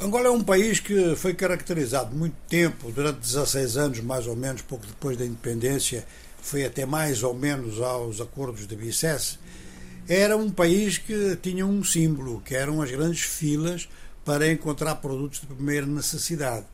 Angola é um país que foi caracterizado muito tempo, durante 16 anos mais ou menos, pouco depois da independência, foi até mais ou menos aos acordos de Bicesse, era um país que tinha um símbolo, que eram as grandes filas para encontrar produtos de primeira necessidade.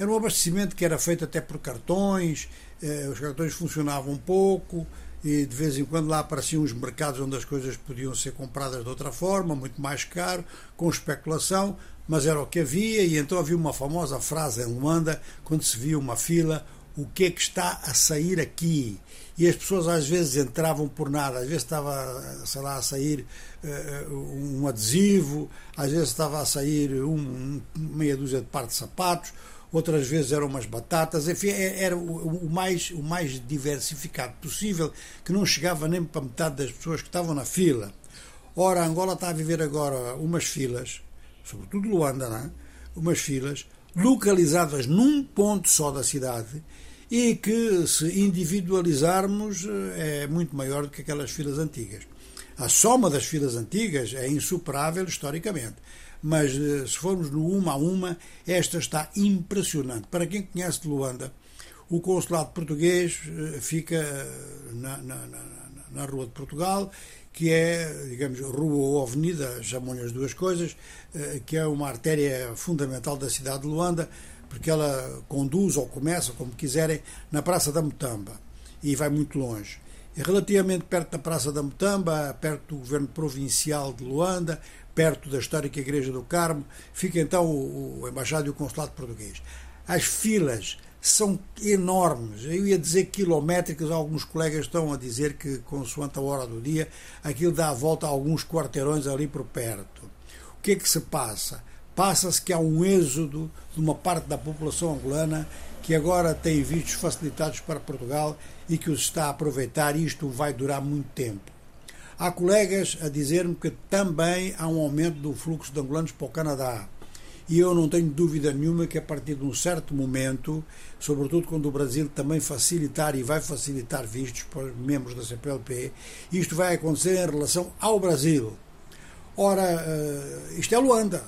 Era um abastecimento que era feito até por cartões, eh, os cartões funcionavam pouco, e de vez em quando lá apareciam os mercados onde as coisas podiam ser compradas de outra forma, muito mais caro, com especulação, mas era o que havia, e então havia uma famosa frase em Luanda, quando se via uma fila, o que é que está a sair aqui? E as pessoas às vezes entravam por nada, às vezes estava, sei lá, a sair uh, um adesivo, às vezes estava a sair um, meia dúzia de par de sapatos, outras vezes eram umas batatas, enfim, é, era o, mais, o mais diversificado possível, que não chegava nem para metade das pessoas que estavam na fila. Ora, Angola está a viver agora umas filas, sobretudo Luanda, não é? umas filas localizadas num ponto só da cidade e que, se individualizarmos, é muito maior do que aquelas filas antigas. A soma das filas antigas é insuperável historicamente mas eh, se formos no uma a uma, esta está impressionante. Para quem conhece de Luanda, o consulado português eh, fica eh, na, na, na, na Rua de Portugal, que é, digamos, rua ou avenida, chamam-lhe as duas coisas, que é uma artéria fundamental da cidade de Luanda, porque ela conduz ou começa, como quiserem, na Praça da Mutamba e vai muito longe. Relativamente perto da Praça da Mutamba, perto do governo provincial de Luanda, perto da histórica Igreja do Carmo, fica então o, o embaixado e o consulado português. As filas são enormes, eu ia dizer quilométricas, alguns colegas estão a dizer que, consoante a hora do dia, aquilo dá a volta a alguns quarteirões ali por perto. O que é que se passa? Passa-se que há um êxodo de uma parte da população angolana que agora tem vistos facilitados para Portugal e que os está a aproveitar, e isto vai durar muito tempo. Há colegas a dizer-me que também há um aumento do fluxo de angolanos para o Canadá. E eu não tenho dúvida nenhuma que a partir de um certo momento, sobretudo quando o Brasil também facilitar e vai facilitar vistos para os membros da CPLP, isto vai acontecer em relação ao Brasil. Ora, eh, isto é Luanda.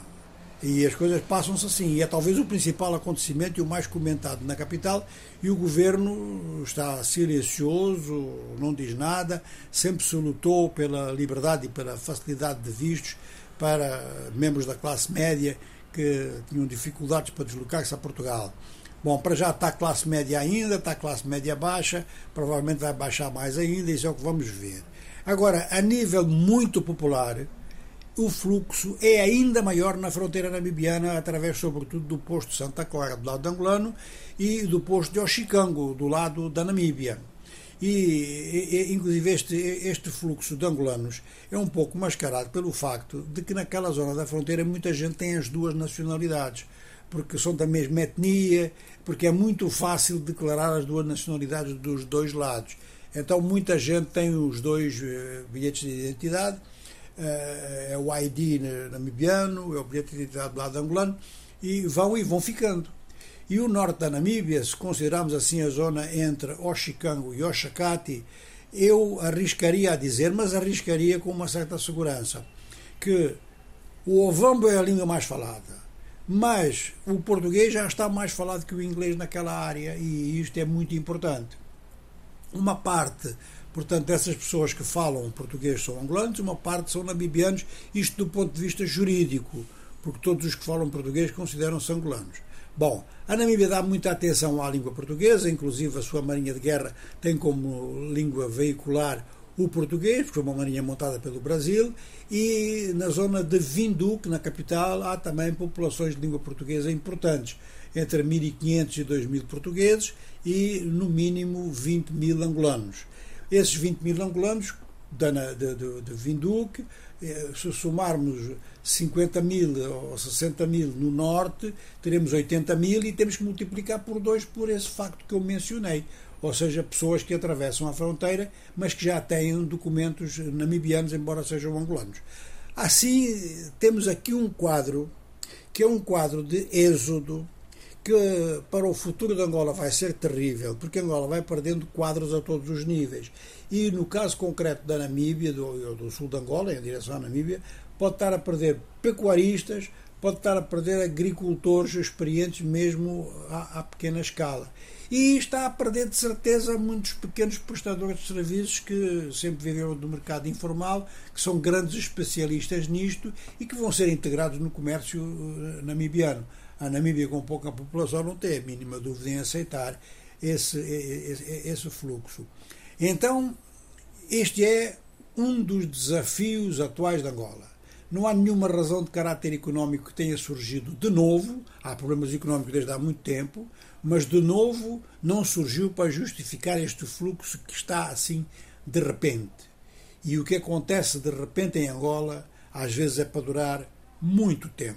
E as coisas passam-se assim. E é talvez o principal acontecimento e o mais comentado na capital. E o governo está silencioso, não diz nada, sempre se lutou pela liberdade e pela facilidade de vistos para membros da classe média que tinham dificuldades para deslocar-se a Portugal. Bom, para já está a classe média ainda, está a classe média baixa, provavelmente vai baixar mais ainda, isso é o que vamos ver. Agora, a nível muito popular, o fluxo é ainda maior na fronteira namibiana, através, sobretudo, do posto de Santa Clara, do lado angolano, e do posto de Oxicango, do lado da Namíbia. E, e, inclusive, este, este fluxo de angolanos é um pouco mascarado pelo facto de que, naquela zona da fronteira, muita gente tem as duas nacionalidades, porque são da mesma etnia, porque é muito fácil declarar as duas nacionalidades dos dois lados. Então, muita gente tem os dois eh, bilhetes de identidade é, é o ID namibiano, é o bilhete de identidade do lado angolano, e vão e vão ficando. E o norte da Namíbia, se considerarmos assim a zona entre Oxicango e Oxacati, eu arriscaria a dizer, mas arriscaria com uma certa segurança, que o Ovambo é a língua mais falada, mas o português já está mais falado que o inglês naquela área e isto é muito importante. Uma parte Portanto, essas pessoas que falam português são angolanos, uma parte são namibianos, isto do ponto de vista jurídico, porque todos os que falam português consideram-se angolanos. Bom, a Namíbia dá muita atenção à língua portuguesa, inclusive a sua marinha de guerra tem como língua veicular o português, porque é uma marinha montada pelo Brasil, e na zona de Vinduque, na capital, há também populações de língua portuguesa importantes, entre 1.500 e 2.000 portugueses e, no mínimo, 20 mil angolanos. Esses 20 mil angolanos de, de, de, Vinduque, eh, se somarmos 50 mil ou 60 mil no norte, teremos 80 mil e temos que multiplicar por dois por esse facto que eu mencionei. Ou seja, pessoas que atravessam a fronteira, mas que já têm documentos namibianos, embora sejam angolanos. Assim, temos aqui um quadro que é um quadro de êxodo que para o futuro de Angola vai ser terrível, porque Angola vai perdendo quadros a todos os níveis. E no caso concreto da Namíbia, do, do sul de Angola, em direção à Namíbia, pode estar a perder pecuaristas, pode estar a perder agricultores experientes mesmo à, à pequena escala. E está a perder, de certeza, muitos pequenos prestadores de serviços que sempre viveram do mercado informal, que são grandes especialistas nisto e que vão ser integrados no comércio eh, namibiano. A Namíbia, com pouca população, não tem a mínima dúvida em aceitar esse, esse, esse fluxo. Então, este é um dos desafios atuais de Angola. Não há nenhuma razão de caráter económico que tenha surgido de novo, há problemas económicos desde há muito tempo, mas de novo não surgiu para justificar este fluxo que está assim de repente. E o que acontece de repente em Angola, às vezes é para durar muito tempo.